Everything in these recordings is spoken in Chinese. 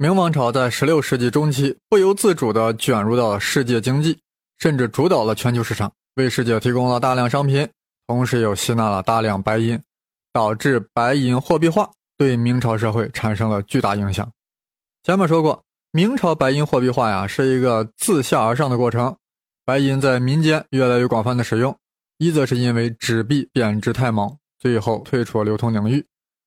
明王朝在16世纪中期不由自主地卷入到了世界经济，甚至主导了全球市场，为世界提供了大量商品，同时又吸纳了大量白银，导致白银货币化，对明朝社会产生了巨大影响。前面说过，明朝白银货币化呀是一个自下而上的过程，白银在民间越来越广泛的使用，一则是因为纸币贬值太猛，最后退出了流通领域；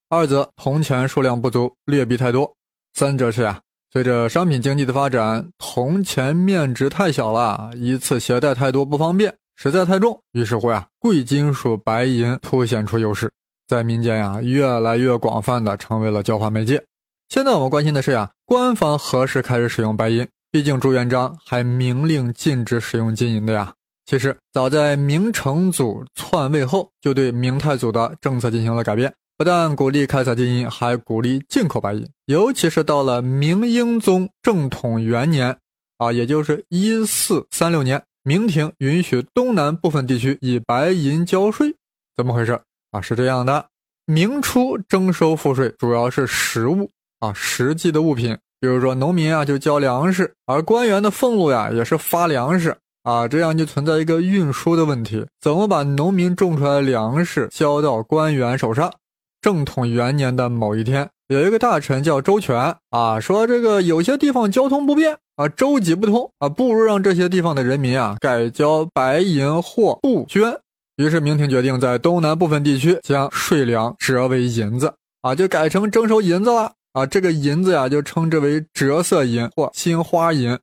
二则铜钱数量不足，劣币太多。三者是呀，随着商品经济的发展，铜钱面值太小了，一次携带太多不方便，实在太重。于是乎呀，贵金属白银凸显出优势，在民间呀越来越广泛的成为了交换媒介。现在我们关心的是呀，官方何时开始使用白银？毕竟朱元璋还明令禁止使用金银的呀。其实早在明成祖篡位后，就对明太祖的政策进行了改变。不但鼓励开采金银，还鼓励进口白银。尤其是到了明英宗正统元年，啊，也就是一四三六年，明廷允许东南部分地区以白银交税。怎么回事啊？是这样的，明初征收赋税主要是实物啊，实际的物品，比如说农民啊就交粮食，而官员的俸禄呀也是发粮食啊，这样就存在一个运输的问题，怎么把农民种出来的粮食交到官员手上？正统元年的某一天，有一个大臣叫周全啊，说这个有些地方交通不便啊，舟楫不通啊，不如让这些地方的人民啊改交白银或布绢。于是明廷决定在东南部分地区将税粮折为银子啊，就改成征收银子了啊。这个银子呀，就称之为折色银或新花银。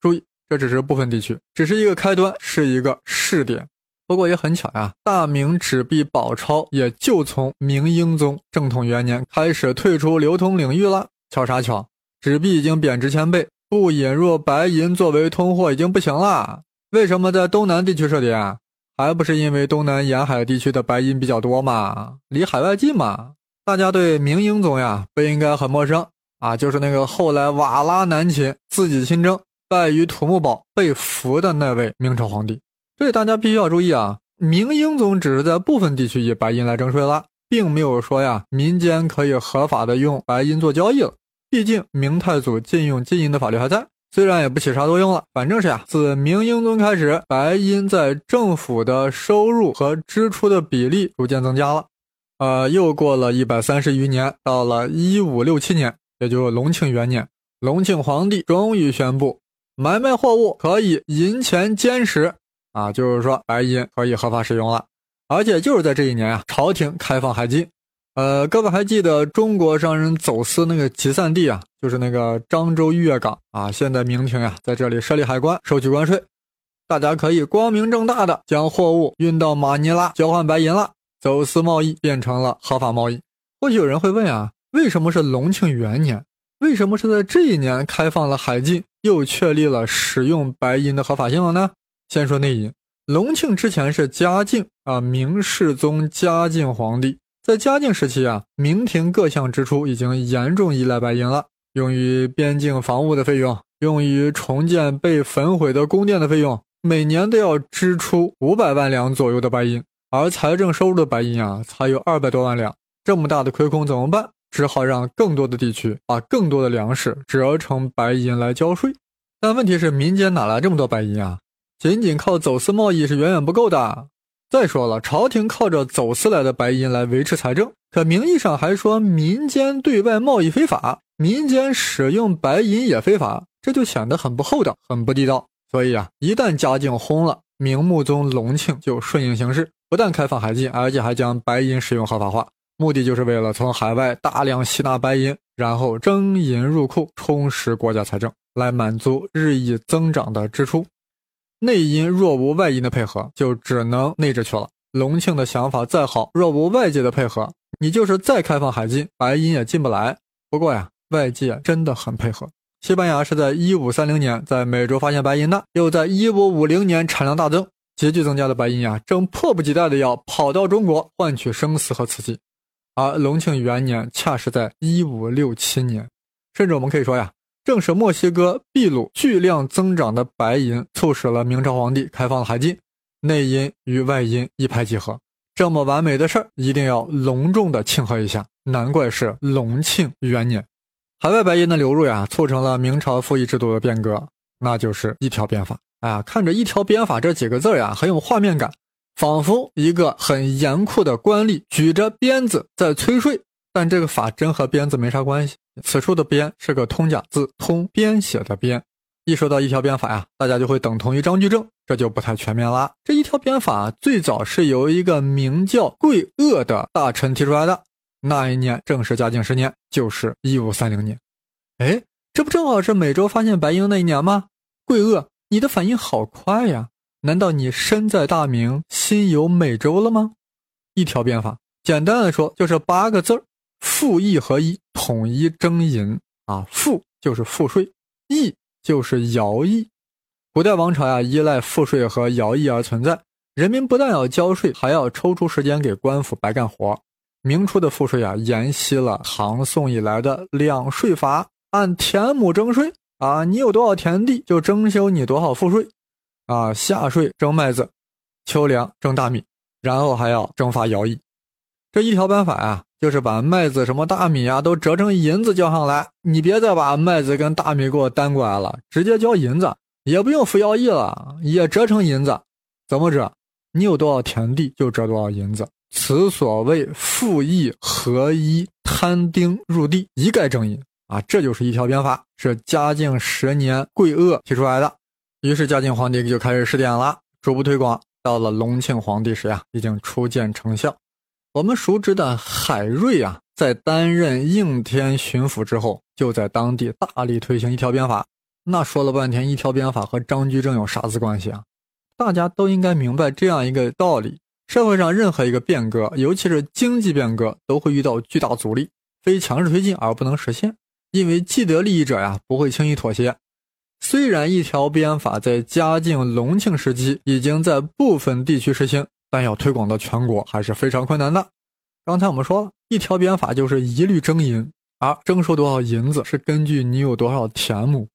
注意，这只是部分地区，只是一个开端，是一个试点。不过也很巧呀，大明纸币宝钞也就从明英宗正统元年开始退出流通领域了。巧啥巧？纸币已经贬值千倍，不引入白银作为通货已经不行了。为什么在东南地区设点？还不是因为东南沿海地区的白银比较多嘛，离海外近嘛。大家对明英宗呀不应该很陌生啊，就是那个后来瓦剌南侵，自己亲征，败于土木堡，被俘的那位明朝皇帝。所以大家必须要注意啊！明英宗只是在部分地区以白银来征税了，并没有说呀民间可以合法的用白银做交易了。毕竟明太祖禁用金银的法律还在，虽然也不起啥作用了。反正是呀，自明英宗开始，白银在政府的收入和支出的比例逐渐增加了。呃，又过了一百三十余年，到了一五六七年，也就是隆庆元年，隆庆皇帝终于宣布，买卖货物可以银钱兼使。啊，就是说白银可以合法使用了，而且就是在这一年啊，朝廷开放海禁。呃，各位还记得中国商人走私那个集散地啊，就是那个漳州月港啊。现在明廷呀，在这里设立海关，收取关税，大家可以光明正大的将货物运到马尼拉交换白银了，走私贸易变成了合法贸易。或许有人会问啊，为什么是隆庆元年？为什么是在这一年开放了海禁，又确立了使用白银的合法性了呢？先说内因，隆庆之前是嘉靖啊，明世宗嘉靖皇帝在嘉靖时期啊，明廷各项支出已经严重依赖白银了，用于边境防务的费用，用于重建被焚毁的宫殿的费用，每年都要支出五百万两左右的白银，而财政收入的白银啊，才有二百多万两，这么大的亏空怎么办？只好让更多的地区把更多的粮食折成白银来交税，但问题是民间哪来这么多白银啊？仅仅靠走私贸易是远远不够的。再说了，朝廷靠着走私来的白银来维持财政，可名义上还说民间对外贸易非法，民间使用白银也非法，这就显得很不厚道，很不地道。所以啊，一旦嘉靖轰了，明穆宗隆庆就顺应形势，不但开放海禁，而且还将白银使用合法化，目的就是为了从海外大量吸纳白银，然后征银入库，充实国家财政，来满足日益增长的支出。内因若无外因的配合，就只能内置去了。隆庆的想法再好，若无外界的配合，你就是再开放海禁，白银也进不来。不过呀，外界真的很配合。西班牙是在一五三零年在美洲发现白银的，又在一五五零年产量大增，急剧增加的白银呀，正迫不及待的要跑到中国换取生丝和瓷器。而隆庆元年恰是在一五六七年，甚至我们可以说呀。正是墨西哥、秘鲁巨量增长的白银，促使了明朝皇帝开放了海禁，内因与外因一拍即合。这么完美的事儿，一定要隆重的庆贺一下。难怪是隆庆元年。海外白银的流入呀，促成了明朝赋役制度的变革，那就是一条鞭法。啊，看着“一条鞭法”这几个字呀，很有画面感，仿佛一个很严酷的官吏举着鞭子在催税。但这个法真和鞭子没啥关系。此处的“编”是个通假字，通编写的“编”。一说到一条鞭法呀，大家就会等同于张居正，这就不太全面啦。这一条鞭法最早是由一个名叫桂鄂的大臣提出来的。那一年正是嘉靖十年，就是一五三零年。哎，这不正好是美洲发现白银那一年吗？桂鄂，你的反应好快呀！难道你身在大明，心有美洲了吗？一条鞭法，简单的说就是八个字儿：赋役合一，统一征银啊。赋就是赋税，役就是徭役。古代王朝呀，依赖赋税和徭役而存在。人民不但要交税，还要抽出时间给官府白干活。明初的赋税啊，沿袭了唐宋以来的两税法，按田亩征税啊，你有多少田地就征收你多少赋税，啊，夏税征麦子，秋粮征大米，然后还要征发徭役。这一条办法呀，就是把麦子什么大米啊都折成银子交上来，你别再把麦子跟大米给我单过来了，直接交银子，也不用服徭役了，也折成银子，怎么折？你有多少田地就折多少银子。此所谓赋役合一，摊丁入地，一概征银啊！这就是一条鞭法，是嘉靖十年桂鄂提出来的。于是嘉靖皇帝就开始试点了，逐步推广。到了隆庆皇帝时呀，已经初见成效。我们熟知的海瑞啊，在担任应天巡抚之后，就在当地大力推行一条鞭法。那说了半天，一条鞭法和张居正有啥子关系啊？大家都应该明白这样一个道理。社会上任何一个变革，尤其是经济变革，都会遇到巨大阻力，非强制推进而不能实现。因为既得利益者呀，不会轻易妥协。虽然一条鞭法在嘉靖、隆庆时期已经在部分地区实行，但要推广到全国还是非常困难的。刚才我们说了一条鞭法就是一律征银，而征收多少银子是根据你有多少田亩。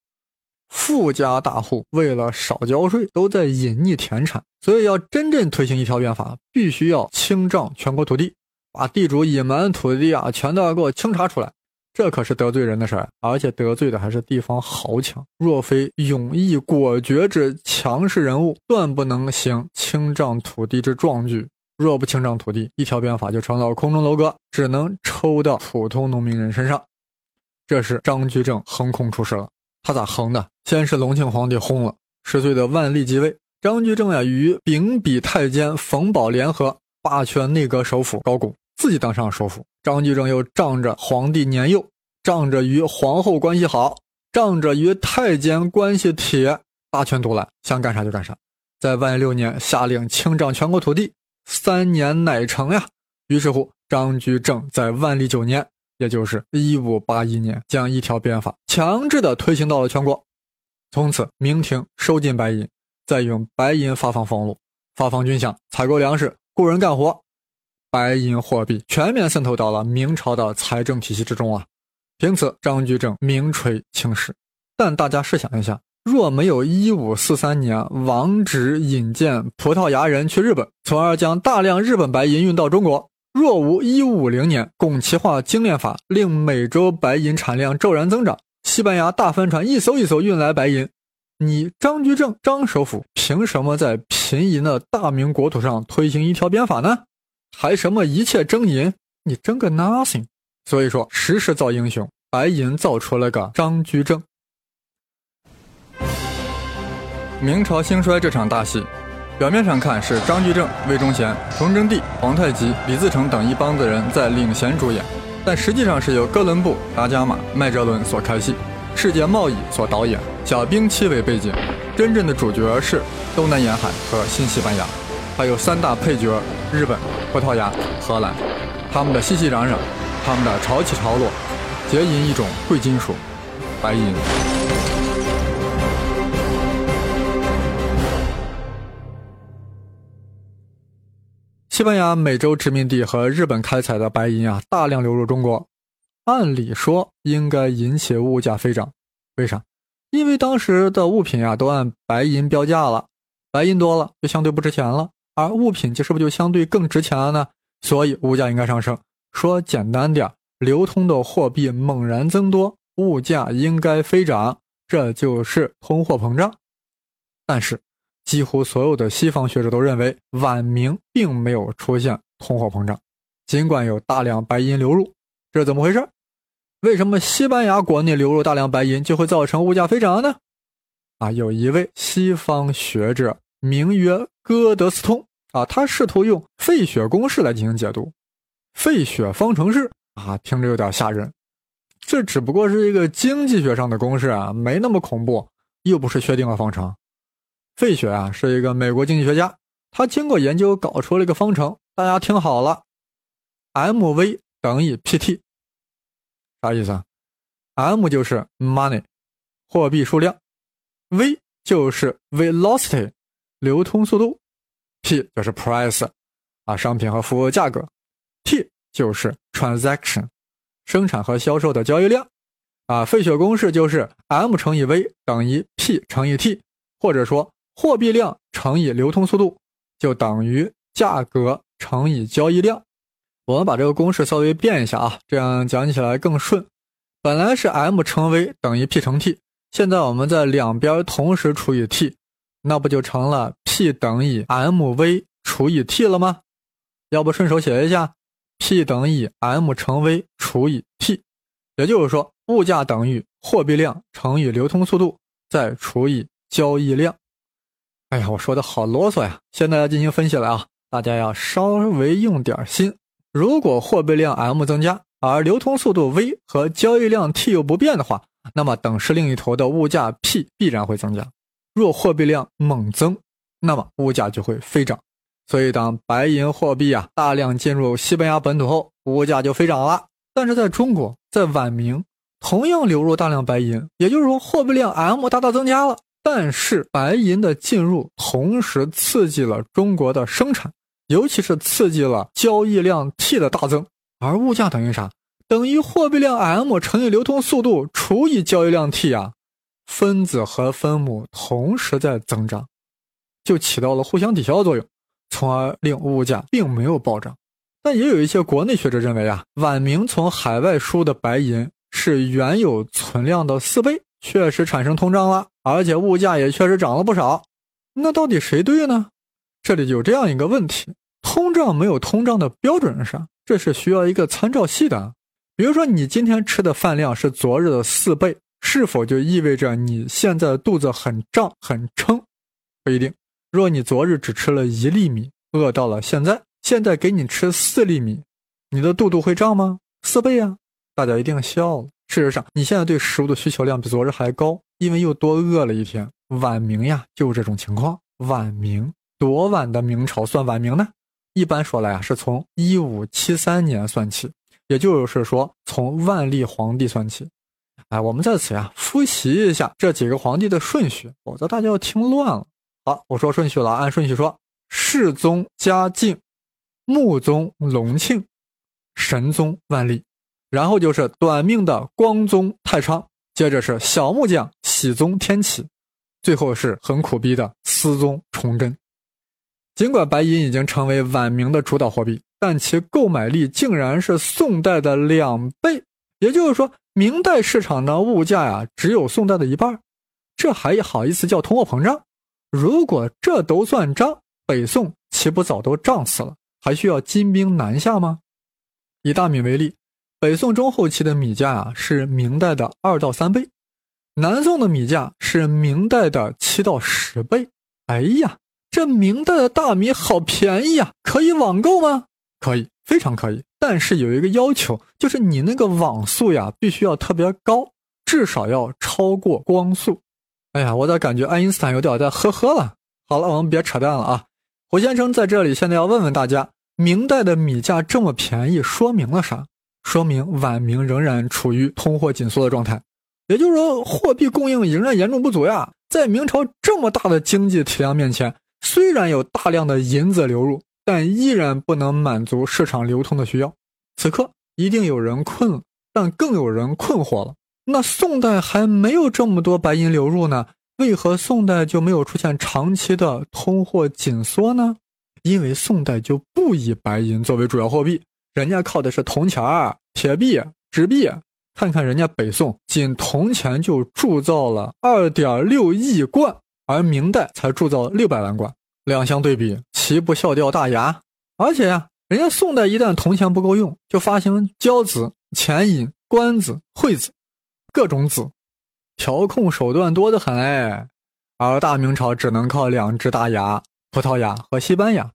富家大户为了少交税，都在隐匿田产，所以要真正推行一条鞭法，必须要清账全国土地，把地主隐瞒土地啊，全都要给我清查出来。这可是得罪人的事儿，而且得罪的还是地方豪强。若非勇毅果决之强势人物，断不能行清丈土地之壮举。若不清丈土地，一条鞭法就成了空中楼阁，只能抽到普通农民人身上。这时张居正横空出世了。他咋横的？先是隆庆皇帝轰了，十岁的万历即位，张居正呀与秉笔太监冯保联合，罢黜内阁首辅高拱，自己当上首辅。张居正又仗着皇帝年幼，仗着与皇后关系好，仗着与太监关系铁，大权独揽，想干啥就干啥。在万历六年下令清账全国土地，三年乃成呀。于是乎，张居正在万历九年。也就是一五八一年，将一条鞭法强制的推行到了全国，从此明廷收进白银，再用白银发放俸禄、发放军饷、采购粮食、雇人干活，白银货币全面渗透到了明朝的财政体系之中啊！凭此，张居正名垂青史。但大家试想一下，若没有一五四三年王直引荐葡萄牙人去日本，从而将大量日本白银运到中国。若无1550年拱旗化精炼法，令美洲白银产量骤然增长，西班牙大帆船一艘一艘运来白银，你张居正张首府凭什么在贫银的大明国土上推行一条鞭法呢？还什么一切征银？你征个 nothing！所以说，时势造英雄，白银造出了个张居正。明朝兴衰这场大戏。表面上看是张居正、魏忠贤、崇祯帝、皇太极、李自成等一帮子人在领衔主演，但实际上是由哥伦布、达伽马、麦哲伦所开戏，世界贸易所导演，小兵器为背景，真正的主角是东南沿海和新西班牙，还有三大配角日本、葡萄牙、荷兰，他们的熙熙攘攘，他们的潮起潮落，结银一种贵金属，白银。西班牙、美洲殖民地和日本开采的白银啊，大量流入中国。按理说应该引起物价飞涨，为啥？因为当时的物品啊都按白银标价了，白银多了就相对不值钱了，而物品就是不是就相对更值钱了呢？所以物价应该上升。说简单点，流通的货币猛然增多，物价应该飞涨，这就是通货膨胀。但是，几乎所有的西方学者都认为晚明并没有出现通货膨胀，尽管有大量白银流入，这是怎么回事？为什么西班牙国内流入大量白银就会造成物价飞涨呢？啊，有一位西方学者名曰戈德斯通啊，他试图用费雪公式来进行解读。费雪方程式啊，听着有点吓人。这只不过是一个经济学上的公式啊，没那么恐怖，又不是确定谔方程。费雪啊，是一个美国经济学家，他经过研究搞出了一个方程，大家听好了，mv 等于 pt，啥意思啊？m 就是 money，货币数量。v 就是 velocity，流通速度；p 就是 price，啊，商品和服务价格；t 就是 transaction，生产和销售的交易量。啊，费雪公式就是 m 乘以 v 等于 p 乘以 t，或者说货币量乘以流通速度就等于价格乘以交易量。我们把这个公式稍微变一下啊，这样讲起来更顺。本来是 m 乘 v 等于 p 乘 t。现在我们在两边同时除以 t，那不就成了 P 等于 mv 除以 t 了吗？要不顺手写一下，P 等于 m 乘 v 除以 t，也就是说，物价等于货币量乘以流通速度再除以交易量。哎呀，我说的好啰嗦呀！现在要进行分析了啊，大家要稍微用点心。如果货币量 m 增加，而流通速度 v 和交易量 t 又不变的话，那么等式另一头的物价 P 必然会增加。若货币量猛增，那么物价就会飞涨。所以当白银货币啊大量进入西班牙本土后，物价就飞涨了。但是在中国，在晚明同样流入大量白银，也就是说货币量 M 大大增加了。但是白银的进入同时刺激了中国的生产，尤其是刺激了交易量 T 的大增，而物价等于啥？等于货币量 m 乘以流通速度除以交易量 t 啊，分子和分母同时在增长，就起到了互相抵消的作用，从而令物价并没有暴涨。但也有一些国内学者认为啊，晚明从海外输的白银是原有存量的四倍，确实产生通胀了，而且物价也确实涨了不少。那到底谁对呢？这里有这样一个问题：通胀没有通胀的标准是啥？这是需要一个参照系的。比如说，你今天吃的饭量是昨日的四倍，是否就意味着你现在肚子很胀很撑？不一定。若你昨日只吃了一粒米，饿到了现在，现在给你吃四粒米，你的肚肚会胀吗？四倍啊！大家一定笑了。事实上，你现在对食物的需求量比昨日还高，因为又多饿了一天。晚明呀，就是这种情况。晚明多晚的明朝算晚明呢？一般说来啊，是从一五七三年算起。也就是说，从万历皇帝算起，哎，我们在此呀复习一下这几个皇帝的顺序，否则大家要听乱了。好，我说顺序了，按顺序说：世宗嘉靖，穆宗隆庆，神宗万历，然后就是短命的光宗太昌，接着是小木匠熹宗天启，最后是很苦逼的思宗崇祯。尽管白银已经成为晚明的主导货币。但其购买力竟然是宋代的两倍，也就是说，明代市场的物价呀只有宋代的一半，这还好意思叫通货膨胀？如果这都算账，北宋岂不早都胀死了？还需要金兵南下吗？以大米为例，北宋中后期的米价啊是明代的二到三倍，南宋的米价是明代的七到十倍。哎呀，这明代的大米好便宜呀，可以网购吗？可以，非常可以，但是有一个要求，就是你那个网速呀，必须要特别高，至少要超过光速。哎呀，我咋感觉爱因斯坦有点在呵呵了？好了，我们别扯淡了啊！胡先生在这里现在要问问大家，明代的米价这么便宜，说明了啥？说明晚明仍然处于通货紧缩的状态，也就是说，货币供应仍然严重不足呀。在明朝这么大的经济体量面前，虽然有大量的银子流入。但依然不能满足市场流通的需要。此刻一定有人困了，但更有人困惑了。那宋代还没有这么多白银流入呢，为何宋代就没有出现长期的通货紧缩呢？因为宋代就不以白银作为主要货币，人家靠的是铜钱儿、铁币、纸币。看看人家北宋，仅铜钱就铸造了二点六亿贯，而明代才铸造六百万贯，两相对比，岂不笑掉大牙？而且呀，人家宋代一旦铜钱不够用，就发行交子、钱银、官子、会子，各种子，调控手段多得很哎。而大明朝只能靠两只大牙：葡萄牙和西班牙。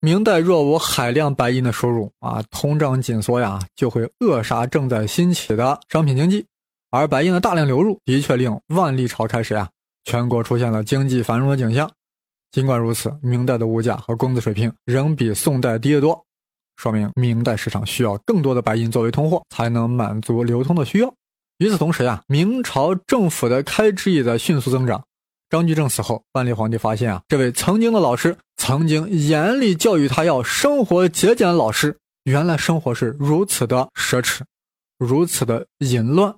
明代若无海量白银的输入啊，通胀紧缩呀，就会扼杀正在兴起的商品经济。而白银的大量流入，的确令万历朝开始呀，全国出现了经济繁荣的景象。尽管如此，明代的物价和工资水平仍比宋代低得多，说明明代市场需要更多的白银作为通货，才能满足流通的需要。与此同时呀，明朝政府的开支也在迅速增长。张居正死后，万历皇帝发现啊，这位曾经的老师，曾经严厉教育他要生活节俭的老师，原来生活是如此的奢侈，如此的淫乱。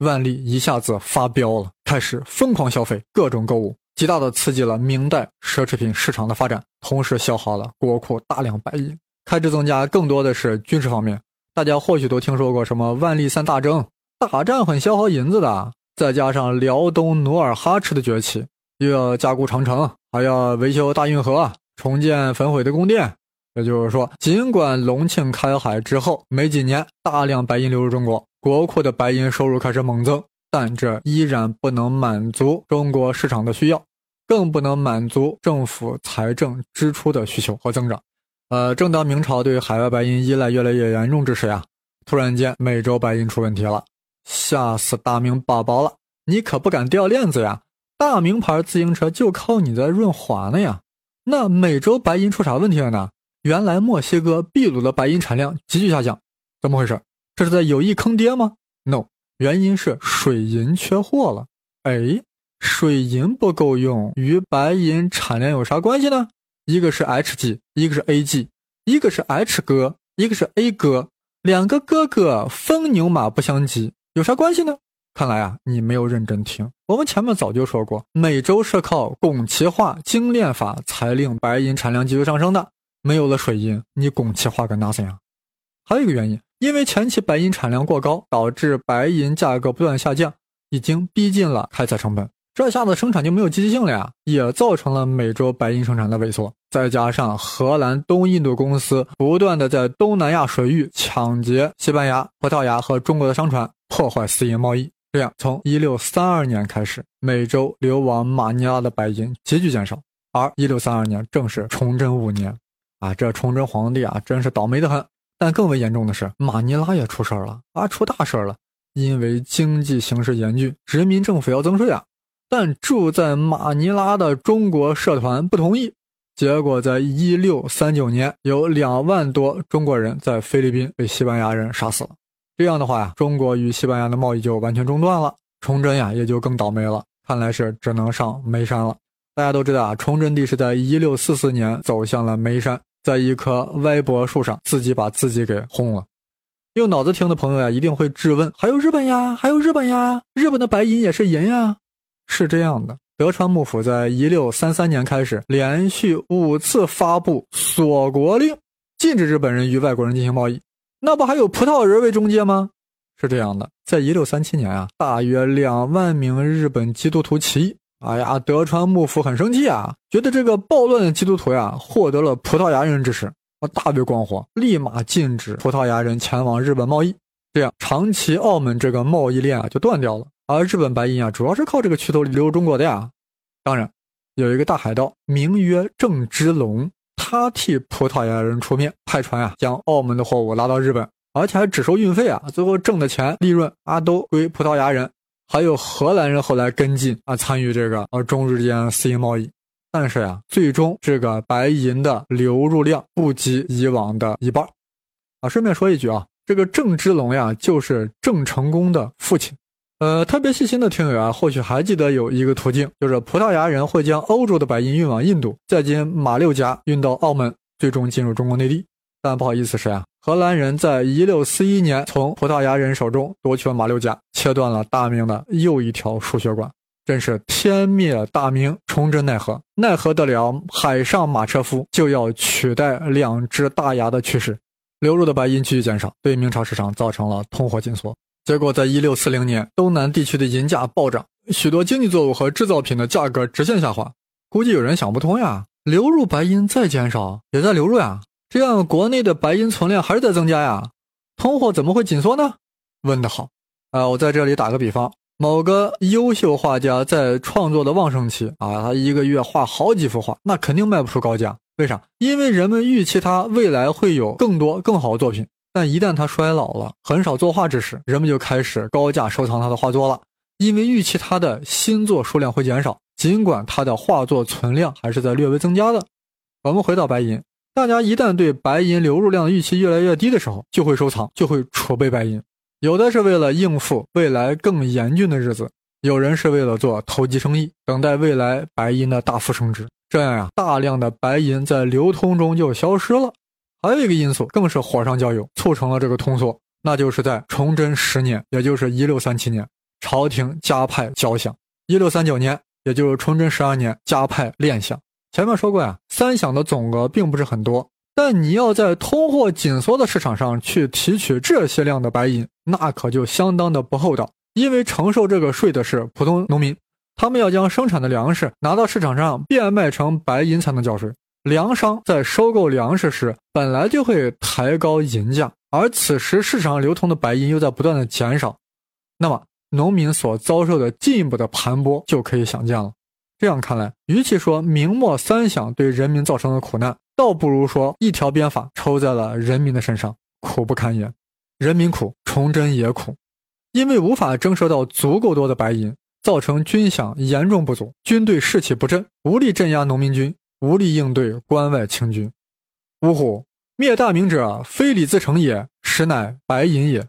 万历一下子发飙了，开始疯狂消费，各种购物，极大的刺激了明代奢侈品市场的发展，同时消耗了国库大量白银，开支增加更多的是军事方面。大家或许都听说过什么万历三大征，打仗很消耗银子的。再加上辽东努尔哈赤的崛起，又要加固长城，还要维修大运河，重建焚毁的宫殿。也就是说，尽管隆庆开海之后没几年，大量白银流入中国，国库的白银收入开始猛增，但这依然不能满足中国市场的需要，更不能满足政府财政支出的需求和增长。呃，正当明朝对海外白银依赖越来越严重之时呀，突然间美洲白银出问题了。吓死大明宝宝了！你可不敢掉链子呀！大名牌自行车就靠你在润滑呢呀！那美洲白银出啥问题了呢？原来墨西哥、秘鲁的白银产量急剧下降，怎么回事？这是在有意坑爹吗？No，原因是水银缺货了。哎，水银不够用，与白银产量有啥关系呢？一个是 Hg，一个是 Ag，一个是 H 哥，一个是 A 哥，两个哥哥风牛马不相及。有啥关系呢？看来啊，你没有认真听。我们前面早就说过，美洲是靠汞齐化精炼法才令白银产量急剧上升的。没有了水银，你汞齐化个 nothing 呀！还有一个原因，因为前期白银产量过高，导致白银价格不断下降，已经逼近了开采成本。这下子生产就没有积极性了呀，也造成了美洲白银生产的萎缩。再加上荷兰东印度公司不断的在东南亚水域抢劫西班牙、葡萄牙和中国的商船。破坏私营贸易，这样从一六三二年开始，美洲流往马尼拉的白银急剧减少。而一六三二年正是崇祯五年，啊，这崇祯皇帝啊，真是倒霉的很。但更为严重的是，马尼拉也出事儿了啊，出大事儿了！因为经济形势严峻，人民政府要增税啊，但住在马尼拉的中国社团不同意，结果在一六三九年，有两万多中国人在菲律宾被西班牙人杀死了。这样的话呀，中国与西班牙的贸易就完全中断了。崇祯呀，也就更倒霉了，看来是只能上煤山了。大家都知道啊，崇祯帝是在一六四四年走向了煤山，在一棵歪脖树上自己把自己给轰了。用脑子听的朋友呀，一定会质问：还有日本呀，还有日本呀，日本的白银也是银呀？是这样的，德川幕府在一六三三年开始，连续五次发布锁国令，禁止日本人与外国人进行贸易。那不还有葡萄人为中介吗？是这样的，在一六三七年啊，大约两万名日本基督徒起义。哎呀，德川幕府很生气啊，觉得这个暴乱的基督徒呀，获得了葡萄牙人支持，啊，大为光火，立马禁止葡萄牙人前往日本贸易。这样，长崎、澳门这个贸易链啊就断掉了。而日本白银啊，主要是靠这个渠头流入中国的呀。当然，有一个大海盗，名曰郑芝龙。他替葡萄牙人出面，派船啊，将澳门的货物拉到日本，而且还只收运费啊，最后挣的钱利润啊都归葡萄牙人，还有荷兰人后来跟进啊，参与这个呃中日之间私营贸易。但是呀，最终这个白银的流入量不及以往的一半。啊，顺便说一句啊，这个郑芝龙呀，就是郑成功的父亲。呃，特别细心的听友啊，或许还记得有一个途径，就是葡萄牙人会将欧洲的白银运往印度，再经马六甲运到澳门，最终进入中国内地。但不好意思是呀，荷兰人在一六四一年从葡萄牙人手中夺取了马六甲，切断了大明的又一条输血管，真是天灭大明，崇祯奈何？奈何得了海上马车夫就要取代两只大牙的趋势？流入的白银继续减少，对明朝市场造成了通货紧缩。结果在一六四零年，东南地区的银价暴涨，许多经济作物和制造品的价格直线下滑。估计有人想不通呀，流入白银在减少，也在流入呀，这样国内的白银存量还是在增加呀，通货怎么会紧缩呢？问得好，啊，我在这里打个比方，某个优秀画家在创作的旺盛期啊，他一个月画好几幅画，那肯定卖不出高价。为啥？因为人们预期他未来会有更多更好的作品，但一旦他衰老了，很少作画之时，人们就开始高价收藏他的画作了，因为预期他的新作数量会减少。尽管他的画作存量还是在略微增加的。我们回到白银，大家一旦对白银流入量预期越来越低的时候，就会收藏，就会储备白银。有的是为了应付未来更严峻的日子，有人是为了做投机生意，等待未来白银的大幅升值。这样呀，大量的白银在流通中就消失了。还有一个因素更是火上浇油，促成了这个通缩，那就是在崇祯十年，也就是一六三七年，朝廷加派交饷。一六三九年。也就是崇祯十二年加派练饷。前面说过呀，三饷的总额并不是很多，但你要在通货紧缩的市场上去提取这些量的白银，那可就相当的不厚道。因为承受这个税的是普通农民，他们要将生产的粮食拿到市场上变卖成白银才能交税。粮商在收购粮食时本来就会抬高银价，而此时市场流通的白银又在不断的减少，那么。农民所遭受的进一步的盘剥就可以想见了。这样看来，与其说明末三饷对人民造成的苦难，倒不如说一条鞭法抽在了人民的身上，苦不堪言。人民苦，崇祯也苦，因为无法征收到足够多的白银，造成军饷严重不足，军队士气不振，无力镇压农民军，无力应对关外清军。呜呼！灭大明者，非李自成也，实乃白银也。